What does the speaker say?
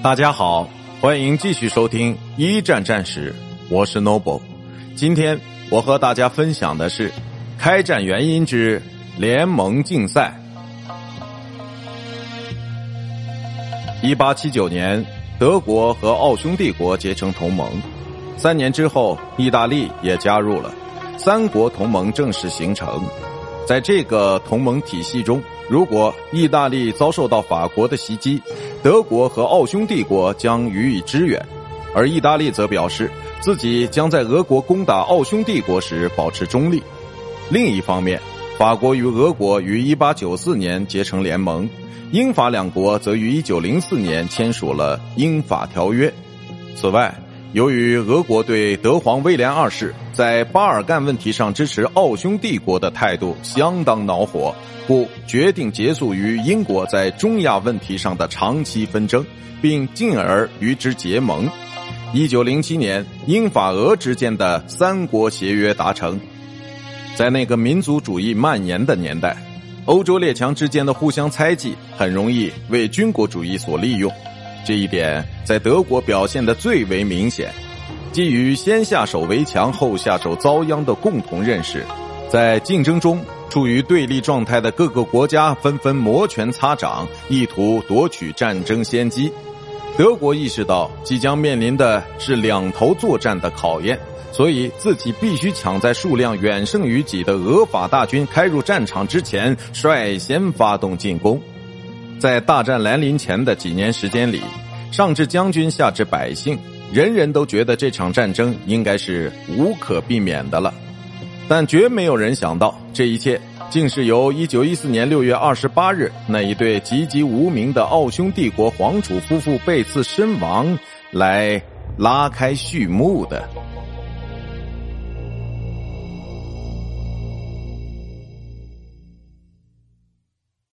大家好，欢迎继续收听一战战史，我是 Noble。今天我和大家分享的是开战原因之联盟竞赛。一八七九年，德国和奥匈帝国结成同盟，三年之后，意大利也加入了，三国同盟正式形成。在这个同盟体系中，如果意大利遭受到法国的袭击，德国和奥匈帝国将予以支援，而意大利则表示自己将在俄国攻打奥匈帝国时保持中立。另一方面，法国与俄国于1894年结成联盟，英法两国则于1904年签署了英法条约。此外，由于俄国对德皇威廉二世在巴尔干问题上支持奥匈帝国的态度相当恼火，故决定结束与英国在中亚问题上的长期纷争，并进而与之结盟。一九零七年，英法俄之间的三国协约达成。在那个民族主义蔓延的年代，欧洲列强之间的互相猜忌很容易为军国主义所利用。这一点在德国表现的最为明显。基于先下手为强后下手遭殃的共同认识，在竞争中处于对立状态的各个国家纷纷摩拳擦掌，意图夺取战争先机。德国意识到即将面临的是两头作战的考验，所以自己必须抢在数量远胜于己的俄法大军开入战场之前，率先发动进攻。在大战来临前的几年时间里，上至将军，下至百姓，人人都觉得这场战争应该是无可避免的了。但绝没有人想到，这一切竟是由1914年6月28日那一对籍籍无名的奥匈帝国皇储夫妇被刺身亡来拉开序幕的。